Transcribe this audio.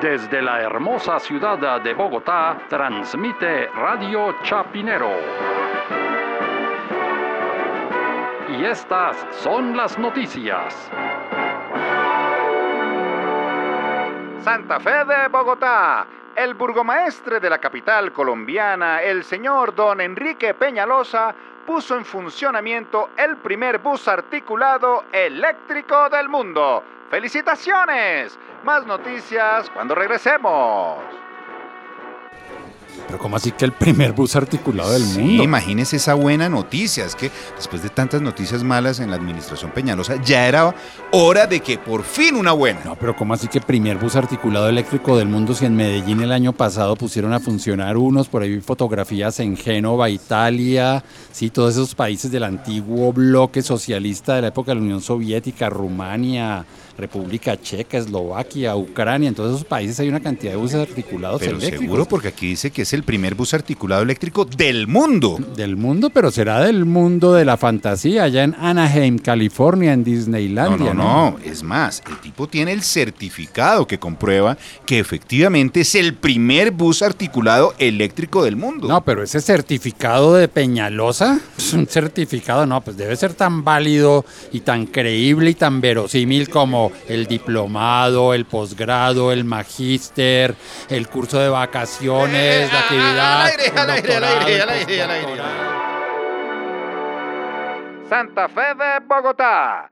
Desde la hermosa ciudad de Bogotá, transmite Radio Chapinero. Y estas son las noticias. Santa Fe de Bogotá. El burgomaestre de la capital colombiana, el señor don Enrique Peñalosa, puso en funcionamiento el primer bus articulado eléctrico del mundo. ¡Felicitaciones! Más noticias cuando regresemos. Pero ¿cómo así que el primer bus articulado del Sí, mundo? imagínese esa buena noticia. Es que después de tantas noticias malas en la administración Peñalosa, ya era hora de que por fin una buena. No, pero ¿cómo así que primer bus articulado eléctrico del mundo si en Medellín el año pasado pusieron a funcionar unos, por ahí vi fotografías en Génova, Italia, sí, todos esos países del antiguo bloque socialista de la época de la Unión Soviética, Rumania, República Checa, Eslovaquia, Ucrania, en todos esos países hay una cantidad de buses articulados Pero eléctricos. seguro porque aquí dice que es el primer bus articulado eléctrico del mundo. Del mundo, pero será del mundo de la fantasía, allá en Anaheim, California, en No, Disneylandia, no, no, es más, el tipo tiene el certificado que comprueba que efectivamente es el primer bus articulado eléctrico del mundo. No, pero ese certificado de Peñalosa, es un certificado, no, pues debe ser tan válido y tan creíble y tan verosímil como el diplomado, el posgrado, el magíster, el curso de vacaciones, la actividad. al aire, al aire, al aire, al aire, al aire. Santa Fe de Bogotá.